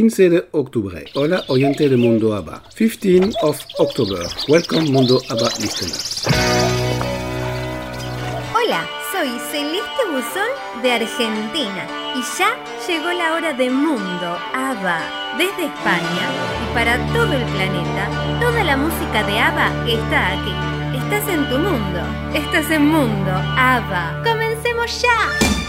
15 de octubre. Hola, oyente de Mundo ABBA. 15 of October. Welcome, Mundo ABBA listeners. Hola, soy Celeste Buzón de Argentina y ya llegó la hora de Mundo ABBA. Desde España y para todo el planeta, toda la música de ABBA está aquí. Estás en tu mundo. Estás en Mundo ABBA. ¡Comencemos ya!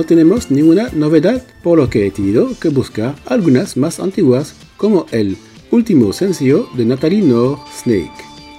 No tenemos ninguna novedad, por lo que he tenido que buscar algunas más antiguas, como el último sencillo de Natalie Nord, Snake.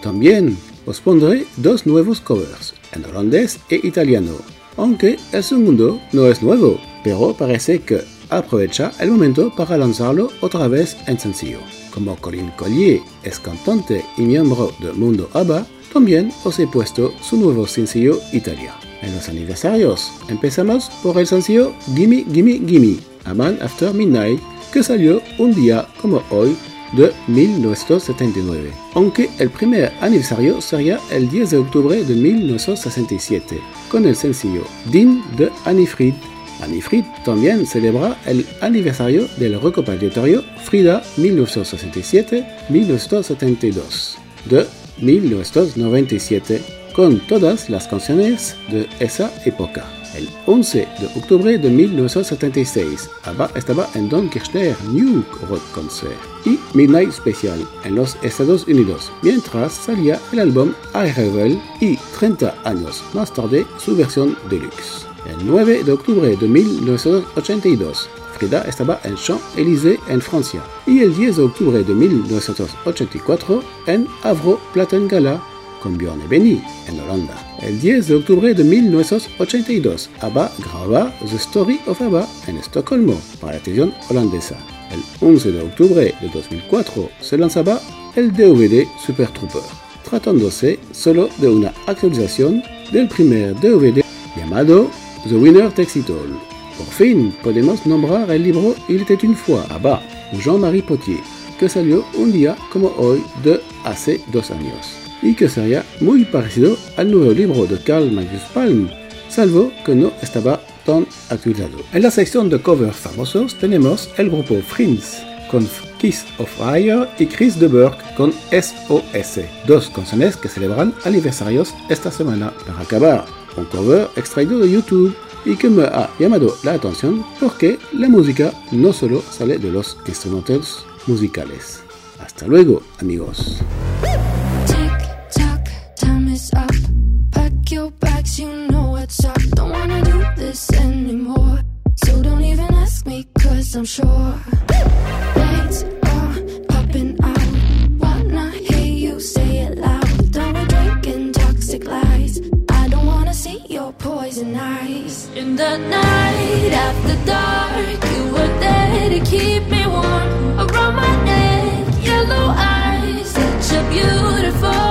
También os pondré dos nuevos covers, en holandés e italiano, aunque el segundo no es nuevo, pero parece que aprovecha el momento para lanzarlo otra vez en sencillo. Como Colin Collier es cantante y miembro de Mundo ABBA, también os he puesto su nuevo sencillo Italia. En los aniversarios, empezamos por el sencillo Gimme Gimme Gimme, A Man After Midnight, que salió un día como hoy de 1979, aunque el primer aniversario sería el 10 de octubre de 1967, con el sencillo Din de Annie Fried Annie Fried también celebra el aniversario del recopilatorio Frida 1967-1972 de 1997 con todas las canciones de esa época. El 11 de octubre de 1976, ABBA estaba en Don Kirchner New Rock Concert y Midnight Special en los Estados Unidos, mientras salía el álbum I Revel y 30 años más tarde su versión deluxe. El 9 de octubre de 1982, Frida estaba en Champs-Élysées en Francia y el 10 de octubre de 1984 en Avro Platengala con Björn Benny en Holanda. El 10 de octubre de 1982, ABBA graba The Story of ABBA en Estocolmo para la televisión holandesa. El 11 de octubre de 2004 se lanzaba el DVD Super Trooper, tratándose solo de una actualización del primer DVD llamado The Winner Takes It All. Por fin podemos nombrar el libro Il était une fois, ABBA, Jean-Marie Potier, que salió un día como hoy de hace dos años, y que sería muy parecido al nuevo libro de Carl Magnus Palm, salvo que no estaba tan actualizado. En la sección de covers famosos tenemos el grupo Friends con Kiss of Fire y Chris de Burke con SOS, dos canciones que celebran aniversarios esta semana. Para acabar, un cover extraído de YouTube y que me ha llamado la atención porque la música no solo sale de los instrumentos musicales. Hasta luego, amigos. likes, you know what's up. Don't wanna do this anymore. So don't even ask me, cause I'm sure. Lights are popping out. Wanna hear you say it loud. Done with drinking toxic lies. I don't wanna see your poison eyes. In the night after dark, you were there to keep me warm. Around my neck, yellow eyes, such a beautiful.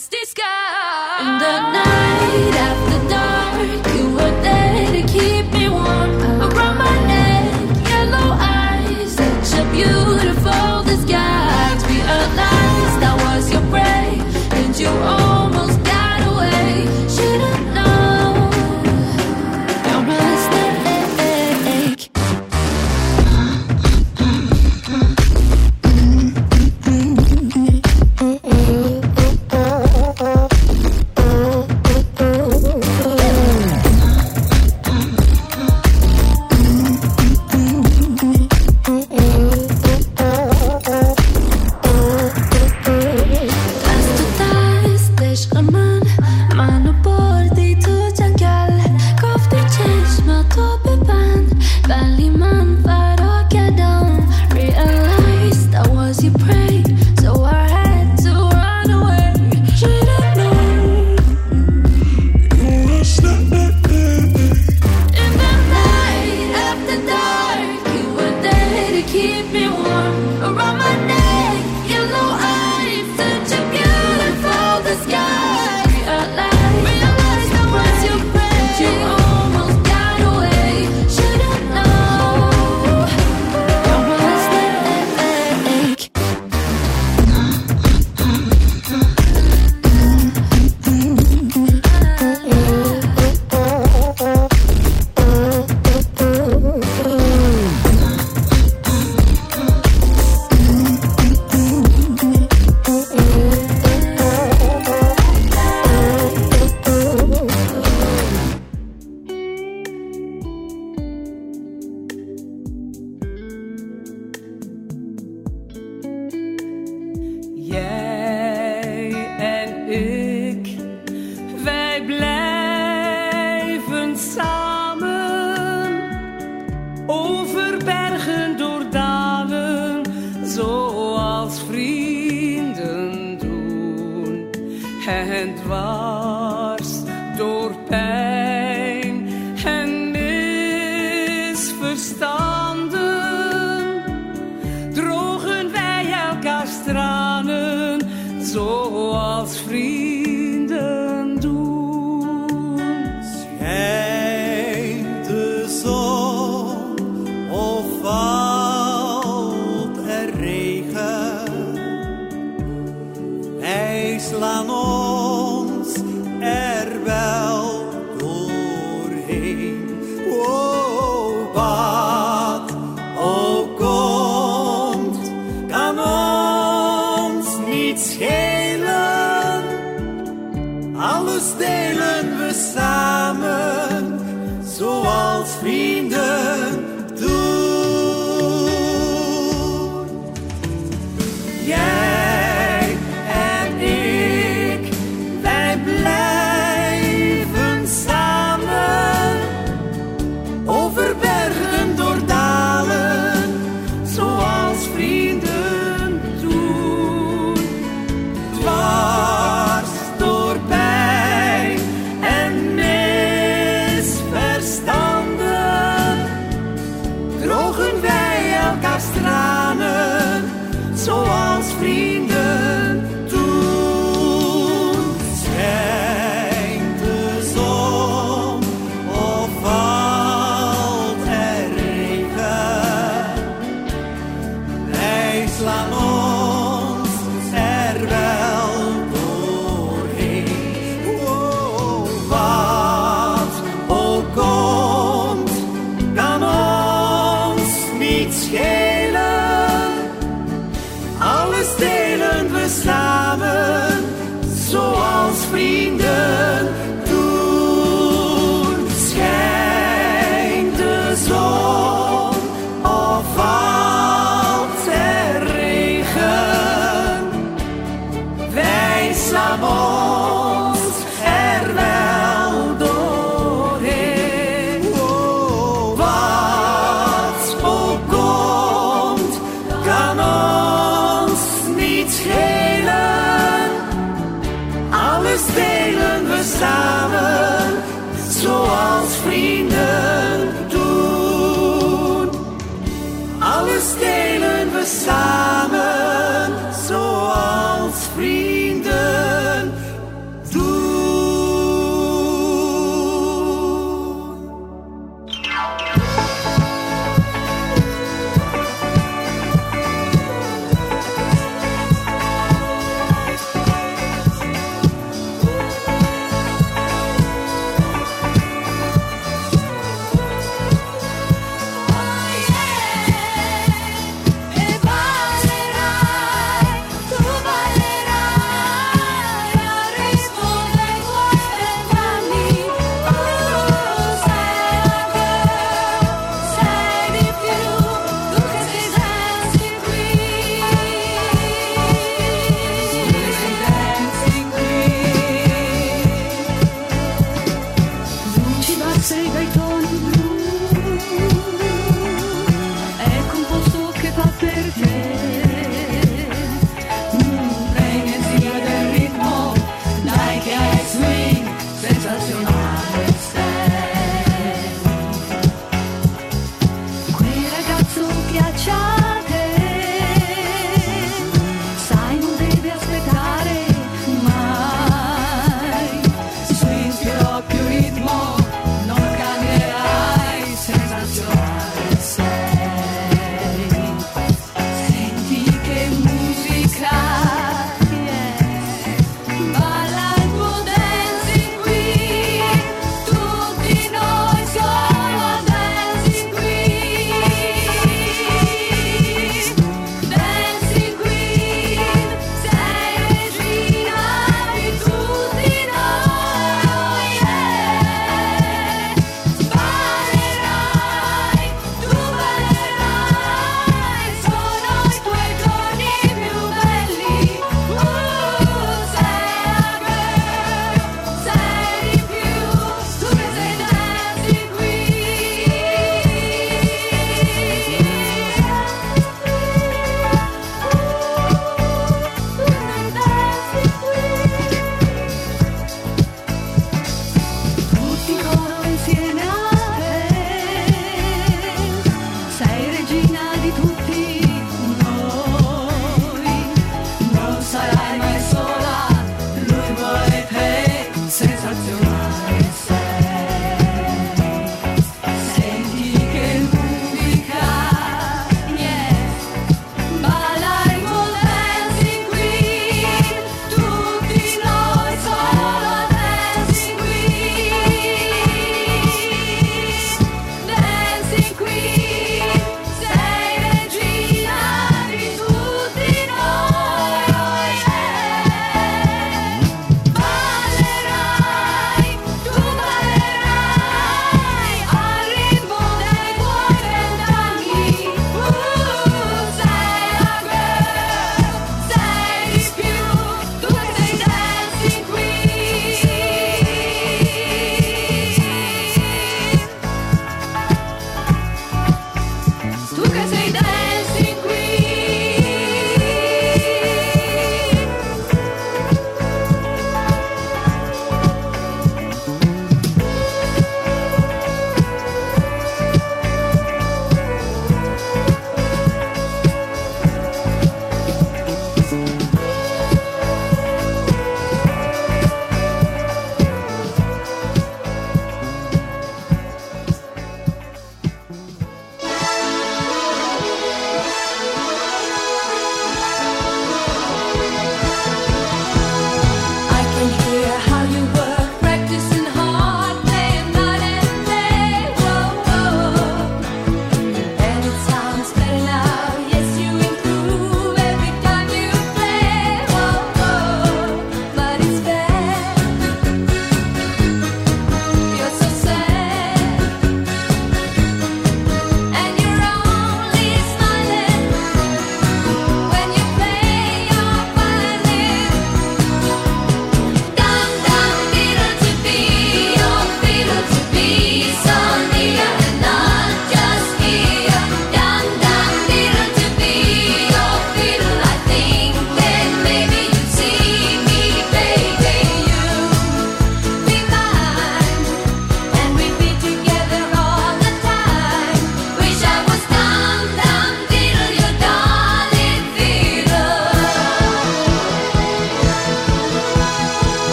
nasty scar. In the night after dark, you were there to keep me warm. Around my neck, yellow eyes, such a beautiful disguise. Realized I was your prey, and you almost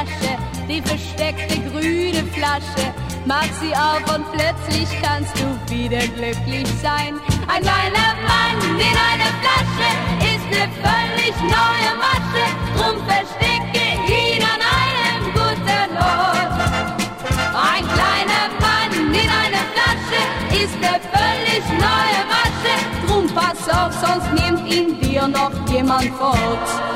Tasche, die versteckte grüne Flasche. Mach sie auf und plötzlich kannst du wieder glücklich sein. Ein kleiner Mann in einer Flasche ist eine völlig neue Masche. Drum verstecke ihn an einem guten Ort. Ein kleiner Mann in einer Flasche ist eine völlig neue Masche. Drum pass auf, sonst nimmt ihn dir noch jemand fort.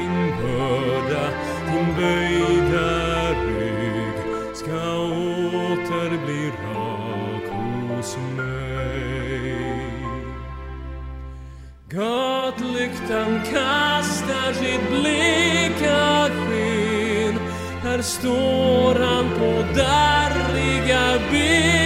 Din börda, din böjda rygg ska åter bli rak hos mig. Gatlyktan kastar sitt bleka sken Här står han på darriga ben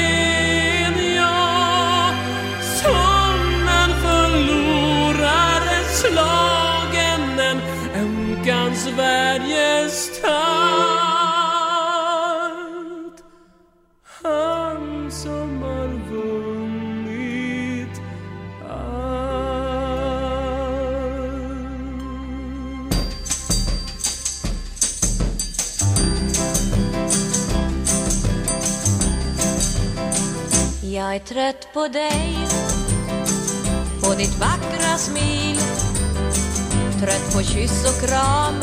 Jag är trött på dig. På ditt vackra smil. Trött på kyss och kram.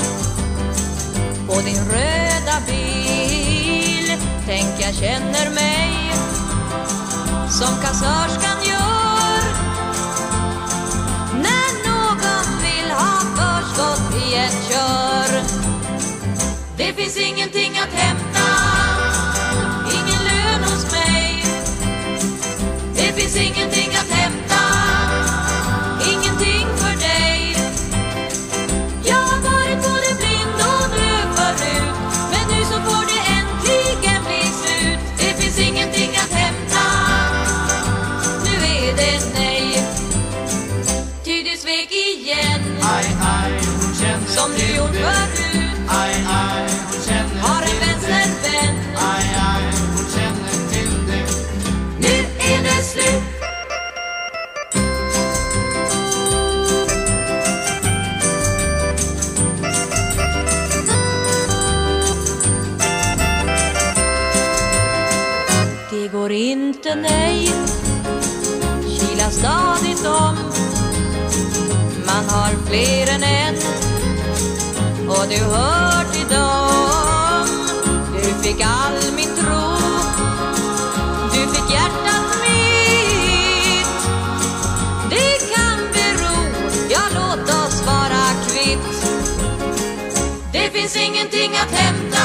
På din röda bil. Tänk jag känner mig Som kassörskan gör. När någon vill ha förskott i ett kör. Det finns ingenting att hämta. be singing, singing. Inte nej. Kila stadigt om Man har fler än en. Och du hör till dem. Du fick all min tro. Du fick hjärtat mitt. Det kan bero, ja låt oss vara kvitt. Det finns ingenting att hämta.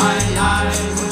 ai ai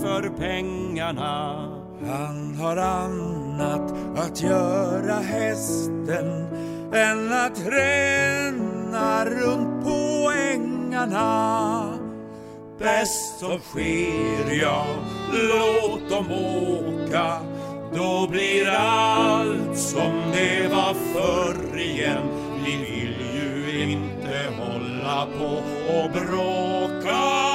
för pengarna. Han har annat att göra hästen än att ränna runt på ängarna. Bäst som sker, ja, låt dem åka. Då blir allt som det var förr igen. Vi vill ju inte hålla på och bråka.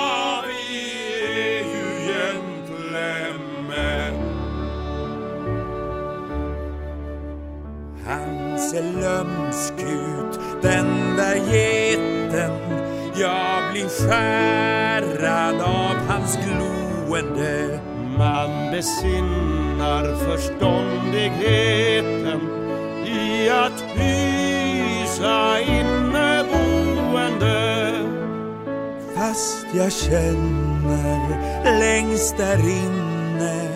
Ser lömsk ut, den där geten. Jag blir skärrad av hans gloende. Man besinnar förståndigheten i att hysa inneboende. Fast jag känner längst där inne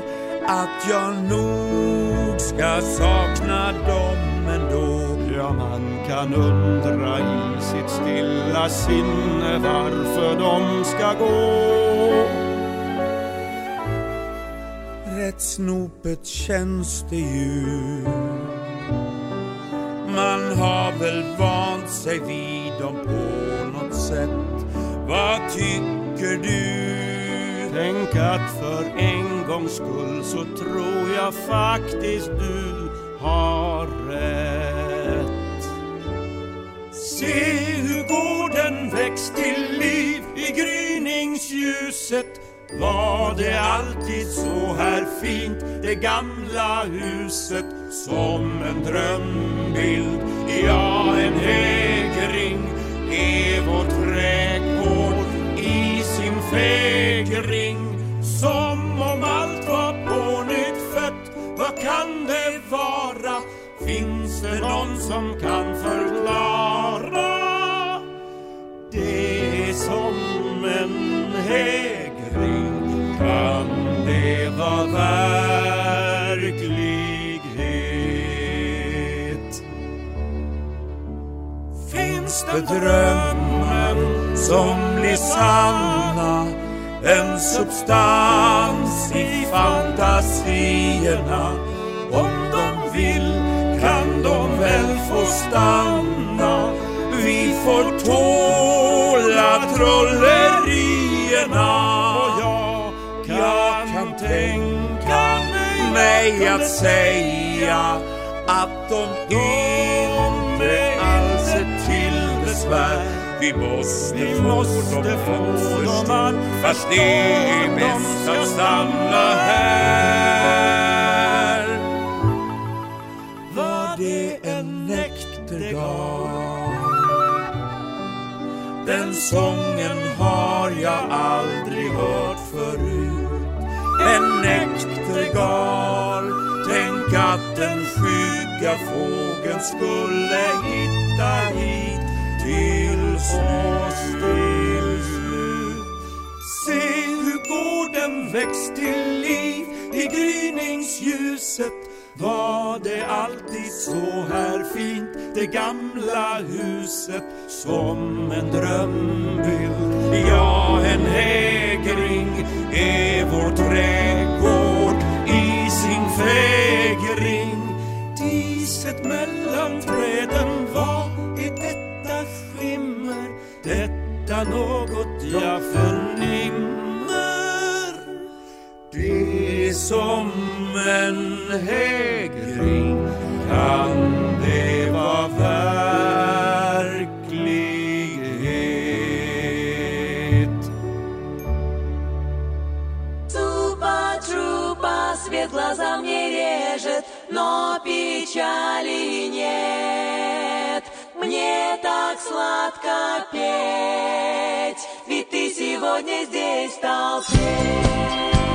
att jag nog ska sakna dem ändå. Ja, man kan undra i sitt stilla sinne varför de ska gå. Rätt snopet känns det ju. Man har väl vant sig vid dem på något sätt. Vad tycker du? Tänk att för en gångs skull så tror jag faktiskt du har rätt. Se hur gården väcks till liv i gryningsljuset. Var det alltid så här fint, det gamla huset som en drömbild? Ja, en hägring är vår trädgård i sin fägring. Som om allt var på nytt fött, vad kan det vara? Finns det någon som kan förklara? Det är som en hägring, kan det vara verklighet? Finns det drömmen som blir sanna? En substans i fantasierna. Om de vill kan de väl få stanna. Vi får tåla trollerierna. Och jag kan tänka mig att säga att de inte alls är till besvär vi måste, vi måste få dem att fast det är bäst att stanna här. Var det en näktergal? Den sången har jag aldrig hört förut. En näktergal, tänk att en skygga fågeln skulle hitta hit oss till slut. Se hur gården väcks till liv i gryningsljuset. Var det alltid så här fint, det gamla huset som en drömbild? Ja, en hägring är vår trädgård i sin fägring. Diset mellan träden, var? Detta något jag förnimmer. Det är som en hägring, kan det vara verklighet? Тупо трупа свет глаза мне режет, но печали нет. Сладко петь, ведь ты сегодня здесь в толпе.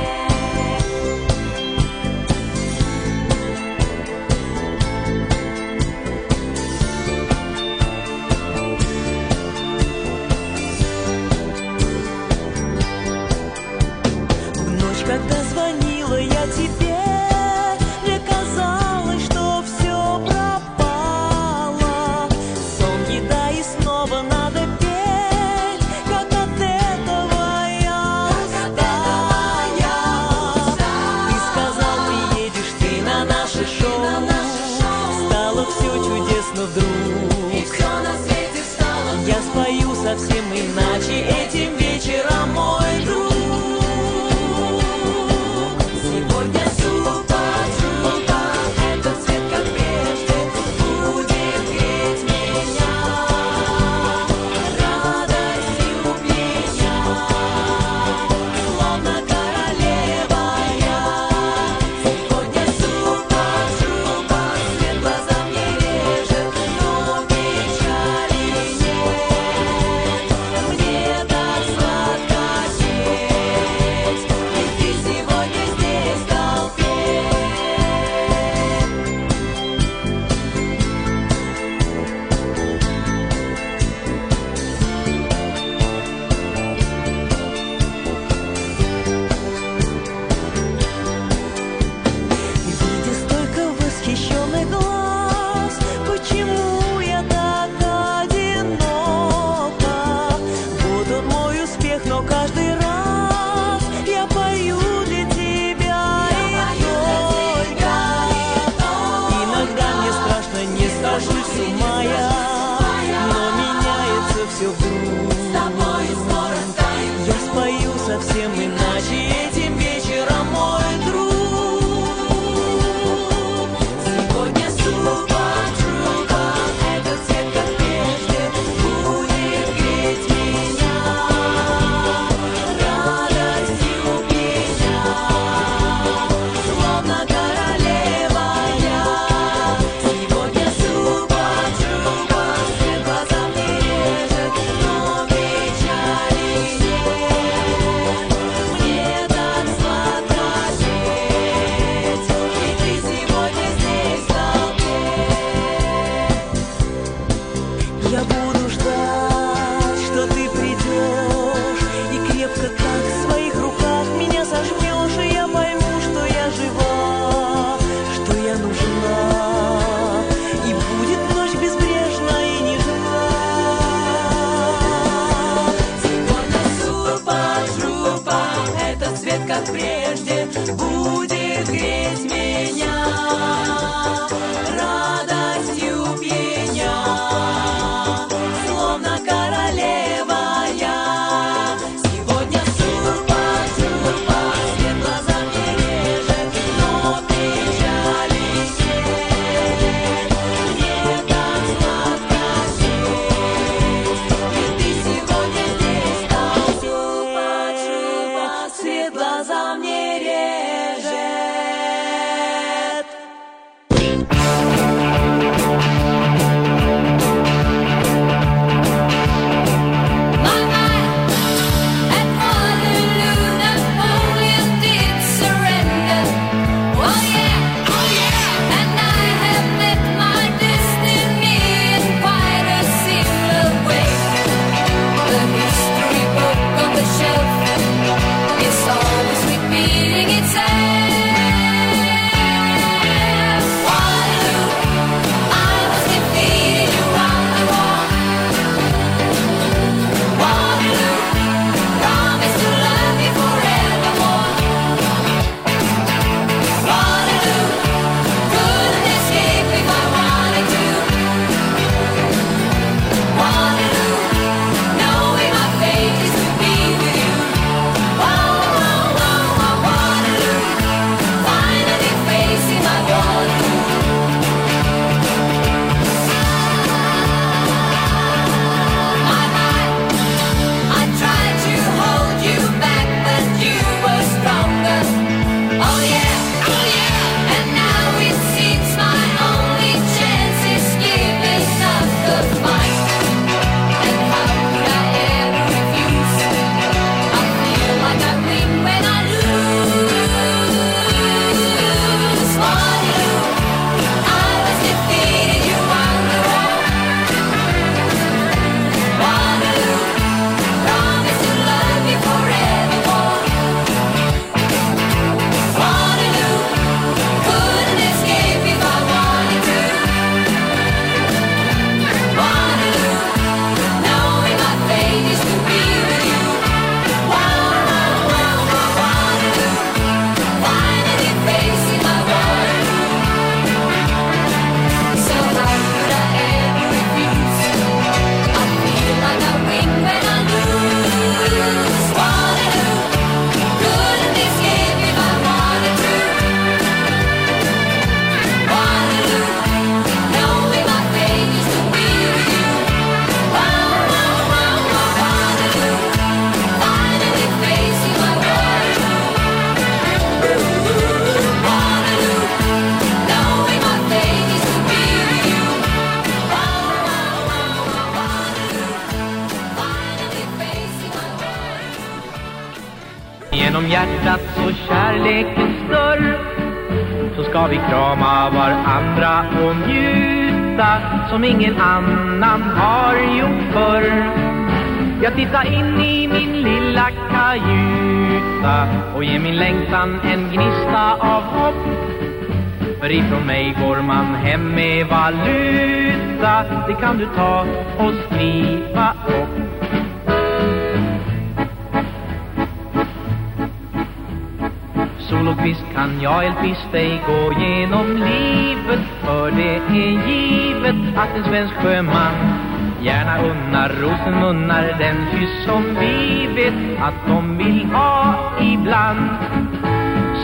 Munnar den kyss som vi vet att de vill ha ibland.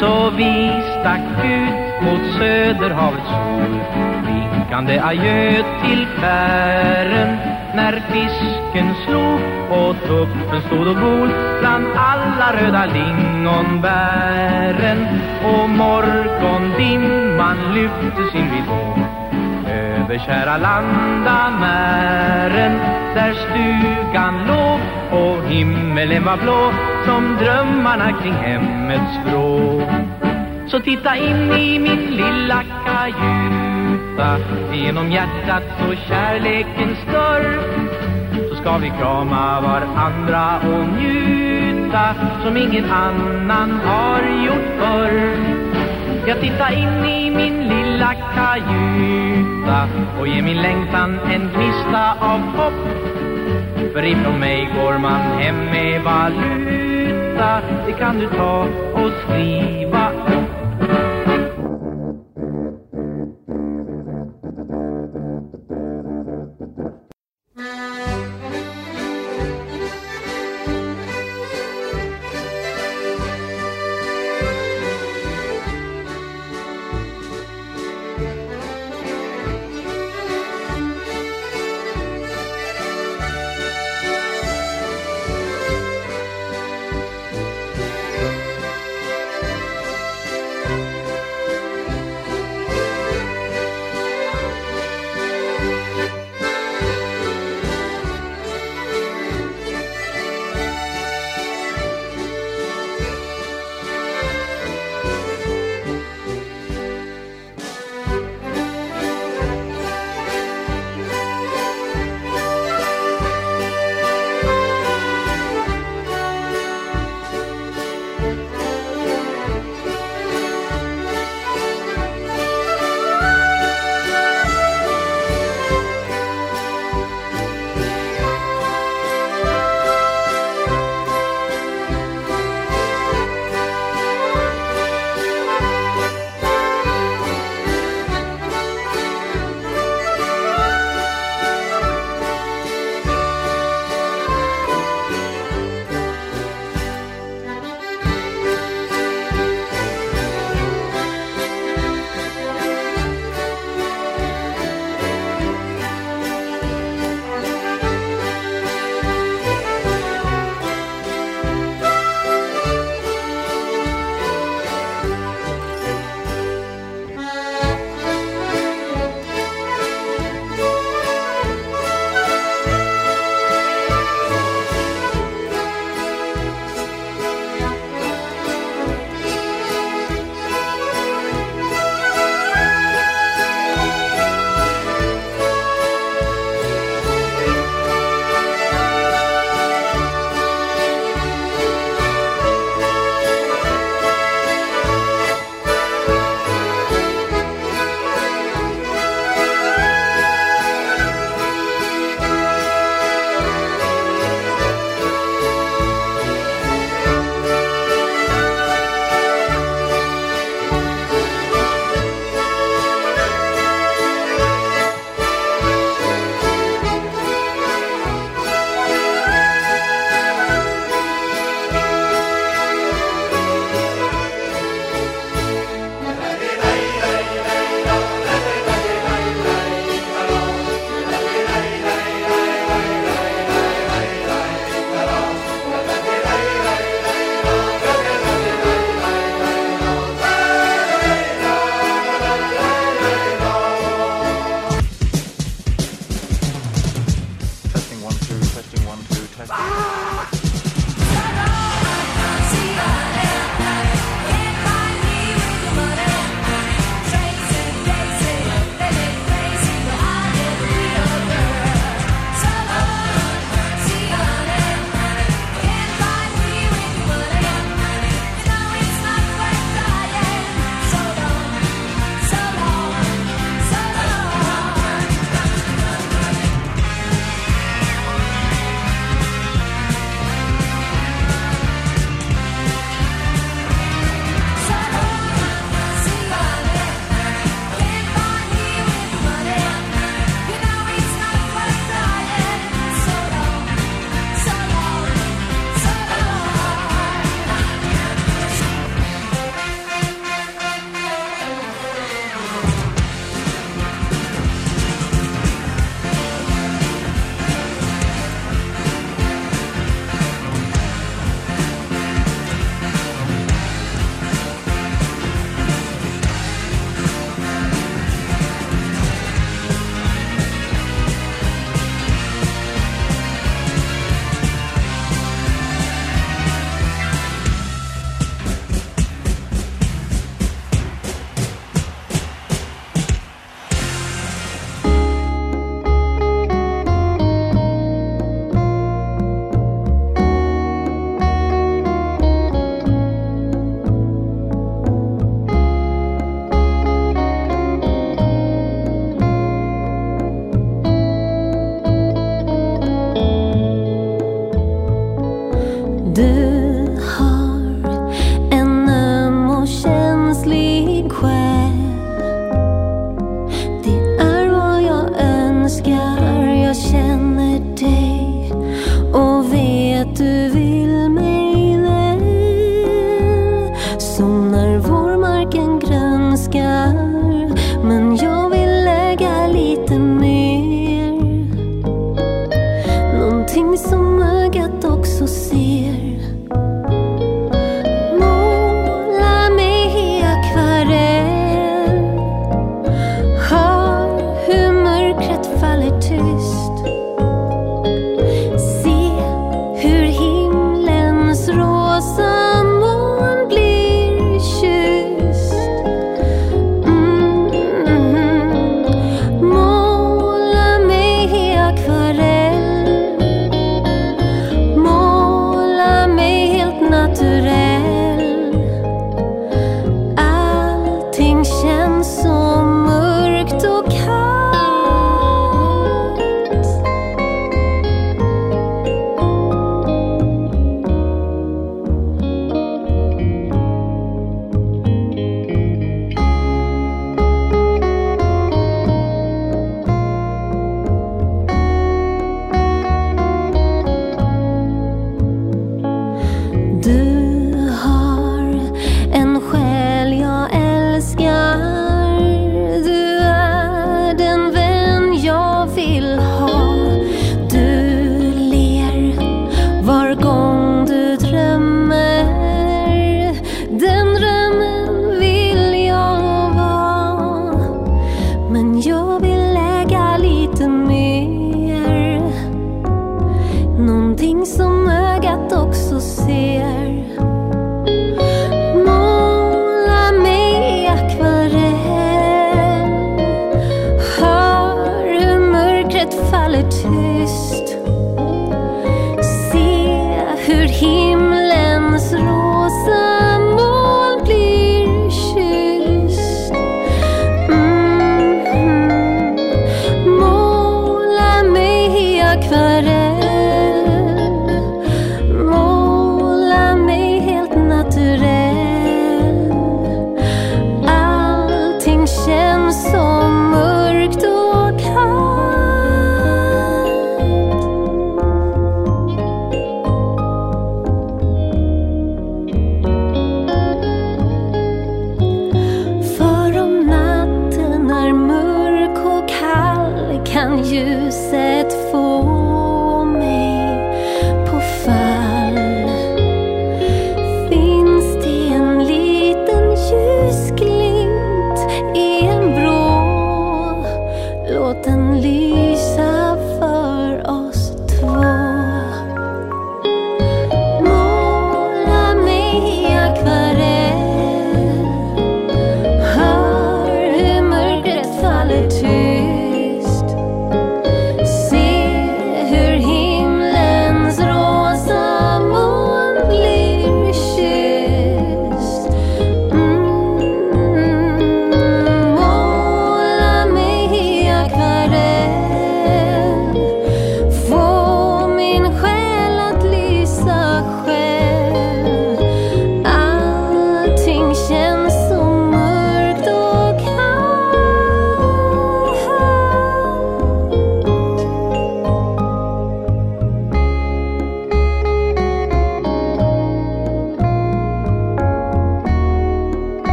Så vi stack ut mot söderhavets sol Vinkande adjö till fären När fisken slog och tuppen stod och gol Bland alla röda lingonbären. Och morgondimman lyfte sin vidå över kära landamären Där stugan låg och himmelen var blå Som drömmarna kring hemmets vrå. Så titta in i min lilla kajuta Genom hjärtats och kärlekens dörr Så ska vi krama varandra och njuta Som ingen annan har gjort förr jag tittar in i min lilla kajuta och ger min längtan en gnista av hopp. För ifrån mig går man hem med valuta, det kan du ta och skriva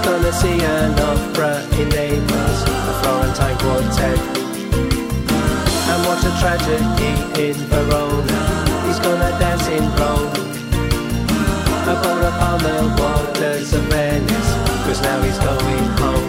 He's gonna see an opera in Naples, a Florentine quartet. And what a tragedy in Verona. He's gonna dance in Rome. A boat upon the waters of Venice, cause now he's going home.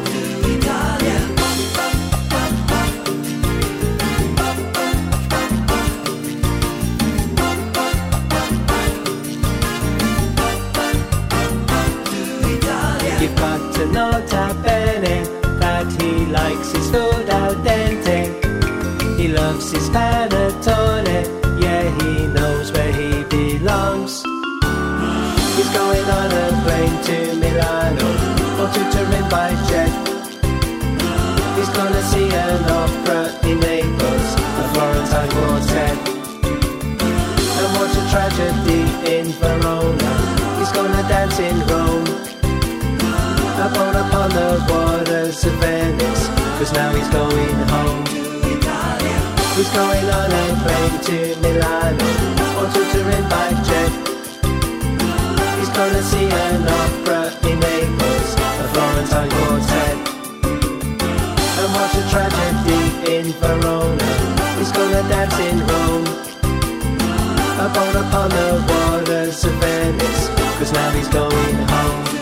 Or to Turin by jet. He's gonna see an opera in Naples, a Florentine quartet. And what a tragedy in Verona. He's gonna dance in Rome. A boat upon the waters of Venice, cause now he's going home. He's going on a plane to Milano or to Turin by jet. He's gonna see an opera a Florentine quartet. And what a tragedy in Verona. He's gonna dance in Rome. Boat upon the waters of Venice, cause now he's going home.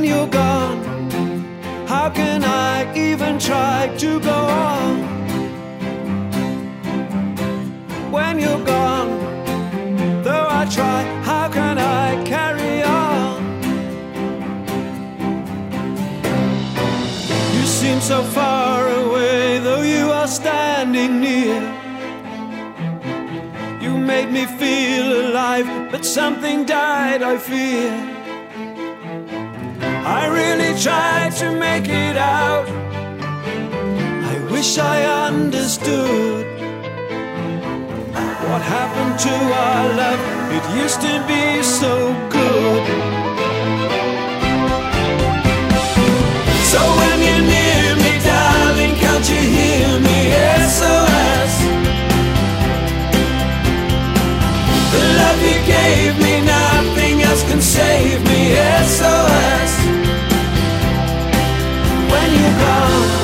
when you're gone. How can I even try to go on? When you're gone, though I try, how can I carry on? You seem so far away, though you are standing near. You made me feel alive, but something died, I fear. I really tried to make it out. I wish I understood what happened to our love. It used to be so good. So when you're near me, darling, can't you hear me? SOS. The love you gave me, nothing else can save me. SOS. you go?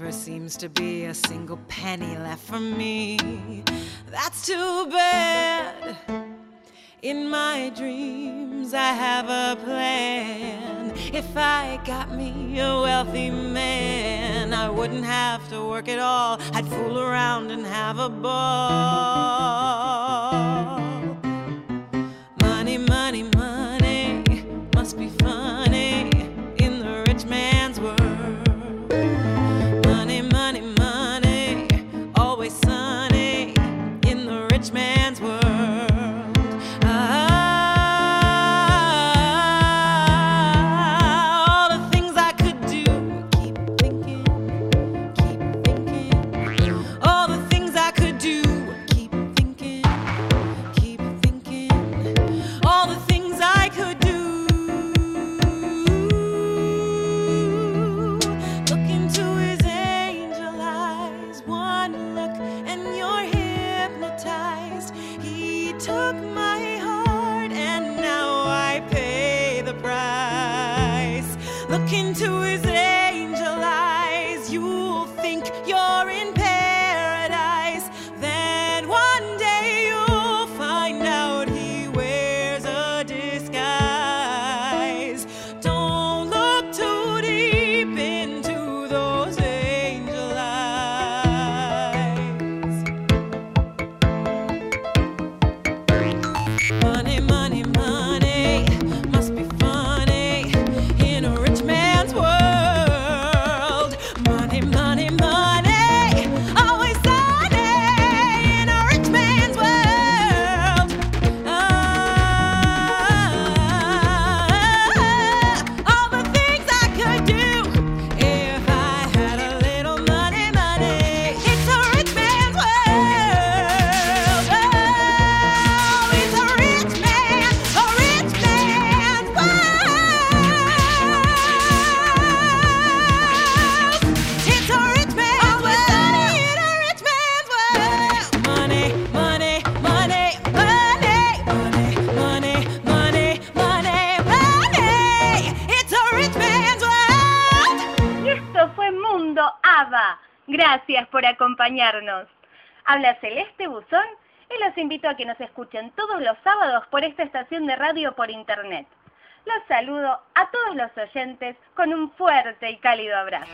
never seems to be a single penny left for me. That's too bad. In my dreams, I have a plan. If I got me a wealthy man, I wouldn't have to work at all. I'd fool around and have a ball. Habla Celeste Buzón y los invito a que nos escuchen todos los sábados por esta estación de radio por internet. Los saludo a todos los oyentes con un fuerte y cálido abrazo.